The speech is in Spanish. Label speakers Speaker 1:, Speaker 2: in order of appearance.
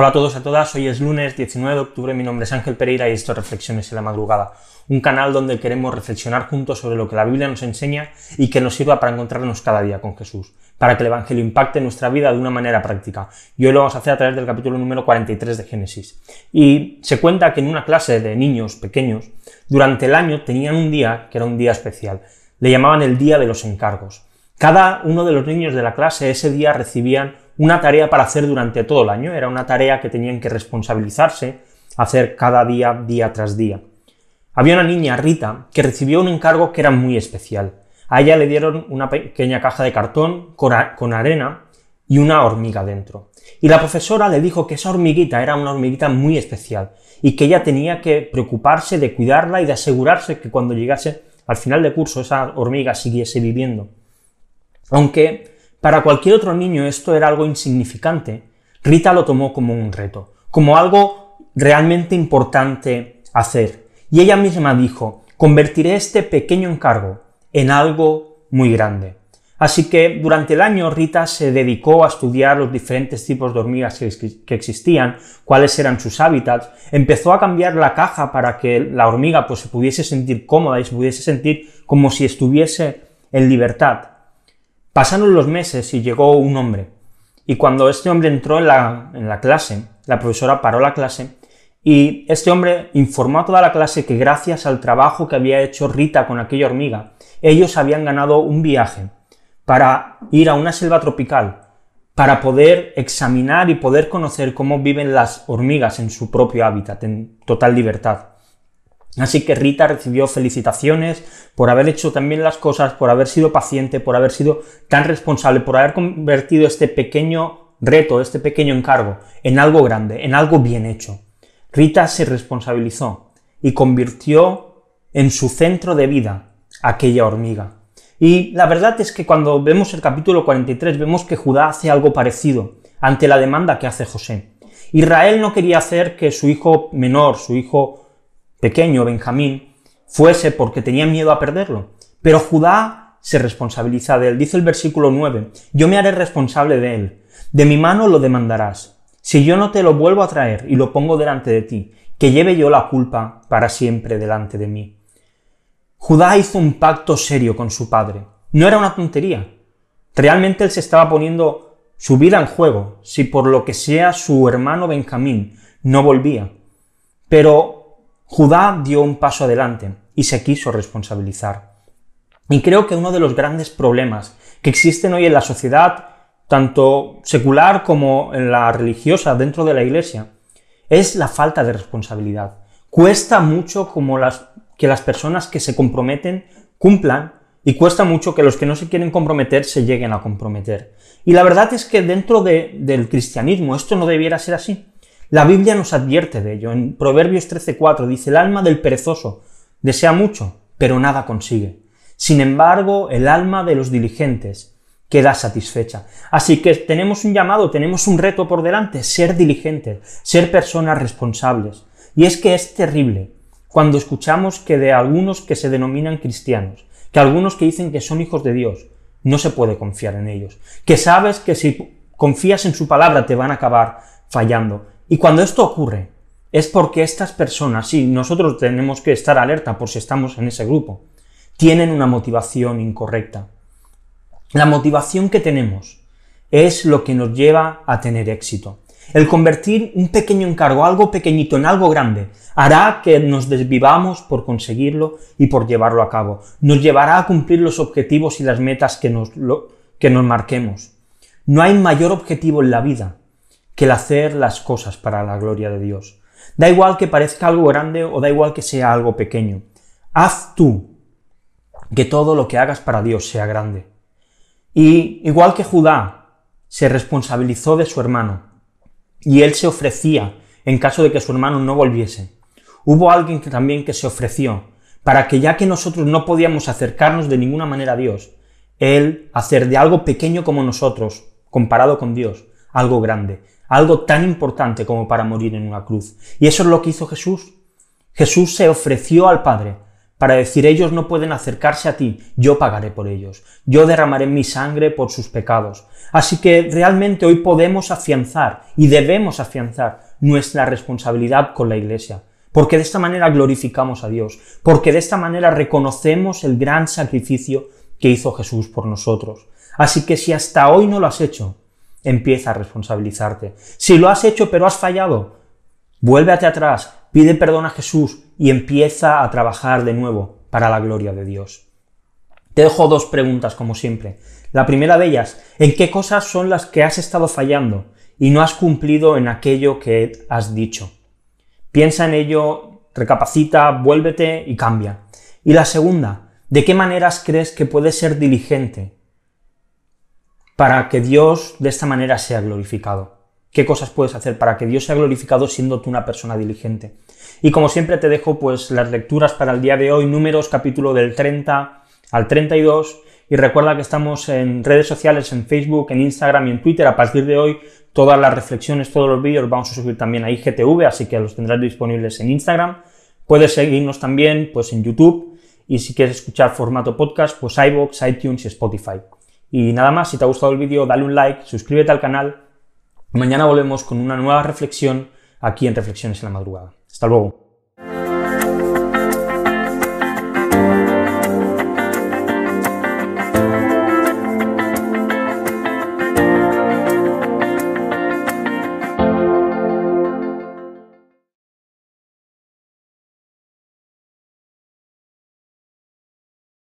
Speaker 1: Hola a todos y a todas, hoy es lunes 19 de octubre, mi nombre es Ángel Pereira y esto es Reflexiones en la Madrugada, un canal donde queremos reflexionar juntos sobre lo que la Biblia nos enseña y que nos sirva para encontrarnos cada día con Jesús, para que el Evangelio impacte nuestra vida de una manera práctica. Y hoy lo vamos a hacer a través del capítulo número 43 de Génesis. Y se cuenta que en una clase de niños pequeños, durante el año tenían un día que era un día especial, le llamaban el Día de los Encargos. Cada uno de los niños de la clase ese día recibían una tarea para hacer durante todo el año, era una tarea que tenían que responsabilizarse, hacer cada día, día tras día. Había una niña, Rita, que recibió un encargo que era muy especial. A ella le dieron una pequeña caja de cartón con arena y una hormiga dentro. Y la profesora le dijo que esa hormiguita era una hormiguita muy especial y que ella tenía que preocuparse de cuidarla y de asegurarse que cuando llegase al final de curso esa hormiga siguiese viviendo. Aunque para cualquier otro niño esto era algo insignificante. Rita lo tomó como un reto, como algo realmente importante hacer. Y ella misma dijo, convertiré este pequeño encargo en algo muy grande. Así que durante el año Rita se dedicó a estudiar los diferentes tipos de hormigas que, existían, cuáles eran sus hábitats, empezó a cambiar la caja para que la hormiga pues, se pudiese sentir cómoda y se pudiese sentir como si estuviese en libertad. Pasaron los meses y llegó un hombre. Y cuando este hombre entró en la, clase, la profesora paró la clase y este hombre informó a toda la clase que gracias al trabajo que había hecho Rita con aquella hormiga, ellos habían ganado un viaje para ir a una selva tropical, para poder examinar y poder conocer cómo viven las hormigas en su propio hábitat, en total libertad. Así que Rita recibió felicitaciones por haber hecho también las cosas, por haber sido paciente, por haber sido tan responsable, por haber convertido este pequeño reto, este pequeño encargo, en algo grande, en algo bien hecho. Rita se responsabilizó y convirtió en su centro de vida aquella hormiga. Y la verdad es que cuando vemos el capítulo 43 vemos que Judá hace algo parecido ante la demanda que hace José. Israel no quería hacer que su hijo menor, su hijo pequeño, Benjamín, fuese porque tenía miedo a perderlo. Pero Judá se responsabiliza de él. Dice el versículo 9, yo me haré responsable de él. De mi mano lo demandarás. Si yo no te lo vuelvo a traer y lo pongo delante de ti, que lleve yo la culpa para siempre delante de mí. Judá hizo un pacto serio con su padre. No era una tontería. Realmente él se estaba poniendo su vida en juego si por lo que sea su hermano Benjamín no volvía. Pero Judá dio un paso adelante y se quiso responsabilizar. Y creo que uno de los grandes problemas que existen hoy en la sociedad, tanto secular como en la religiosa dentro de la iglesia, es la falta de responsabilidad. Cuesta mucho como las, que las personas que se comprometen cumplan y cuesta mucho que los que no se quieren comprometer se lleguen a comprometer. Y la verdad es que dentro del cristianismo esto no debiera ser así. La Biblia nos advierte de ello. En Proverbios 13:4 dice, el alma del perezoso desea mucho, pero nada consigue. Sin embargo, el alma de los diligentes queda satisfecha. Así que tenemos un llamado, tenemos un reto por delante, ser diligentes, ser personas responsables. Y es que es terrible cuando escuchamos que de algunos que se denominan cristianos, que algunos que dicen que son hijos de Dios, no se puede confiar en ellos, que sabes que si confías en su palabra te van a acabar fallando. Y cuando esto ocurre, es porque estas personas, sí, nosotros tenemos que estar alerta por si estamos en ese grupo, tienen una motivación incorrecta. La motivación que tenemos es lo que nos lleva a tener éxito. El convertir un pequeño encargo, algo pequeñito, en algo grande, hará que nos desvivamos por conseguirlo y por llevarlo a cabo. Nos llevará a cumplir los objetivos y las metas que nos, que nos marquemos. No hay mayor objetivo en la vida que el hacer las cosas para la gloria de Dios. Da igual que parezca algo grande o da igual que sea algo pequeño. Haz tú que todo lo que hagas para Dios sea grande. Y igual que Judá se responsabilizó de su hermano y él se ofrecía en caso de que su hermano no volviese, hubo alguien que también que se ofreció para que ya que nosotros no podíamos acercarnos de ninguna manera a Dios, él hacer de algo pequeño como nosotros, comparado con Dios, algo grande, algo tan importante como para morir en una cruz. Y eso es lo que hizo Jesús. Jesús se ofreció al Padre para decir ellos no pueden acercarse a ti, yo pagaré por ellos, yo derramaré mi sangre por sus pecados. Así que realmente hoy podemos afianzar y debemos afianzar nuestra responsabilidad con la Iglesia, porque de esta manera glorificamos a Dios, porque de esta manera reconocemos el gran sacrificio que hizo Jesús por nosotros. Así que si hasta hoy no lo has hecho, empieza a responsabilizarte. Si lo has hecho pero has fallado, vuélvete atrás, pide perdón a Jesús y empieza a trabajar de nuevo para la gloria de Dios. Te dejo dos preguntas, como siempre. La primera de ellas, ¿en qué cosas son las que has estado fallando y no has cumplido en aquello que has dicho? Piensa en ello, recapacita, vuélvete y cambia. Y la segunda, ¿de qué maneras crees que puedes ser diligente para que Dios de esta manera sea glorificado? qué cosas puedes hacer para que Dios sea glorificado siendo tú una persona diligente. Y como siempre te dejo pues las lecturas para el día de hoy, números capítulo del 30 al 32 y recuerda que estamos en redes sociales, en Facebook, en Instagram y en Twitter. A partir de hoy todas las reflexiones, todos los vídeos vamos a subir también a IGTV, así que los tendrás disponibles en Instagram. Puedes seguirnos también pues en YouTube y si quieres escuchar formato podcast, pues iVoox, iTunes y Spotify. Y nada más, si te ha gustado el vídeo, dale un like, suscríbete al canal Mañana volvemos con una nueva reflexión aquí en Reflexiones en la Madrugada. Hasta luego.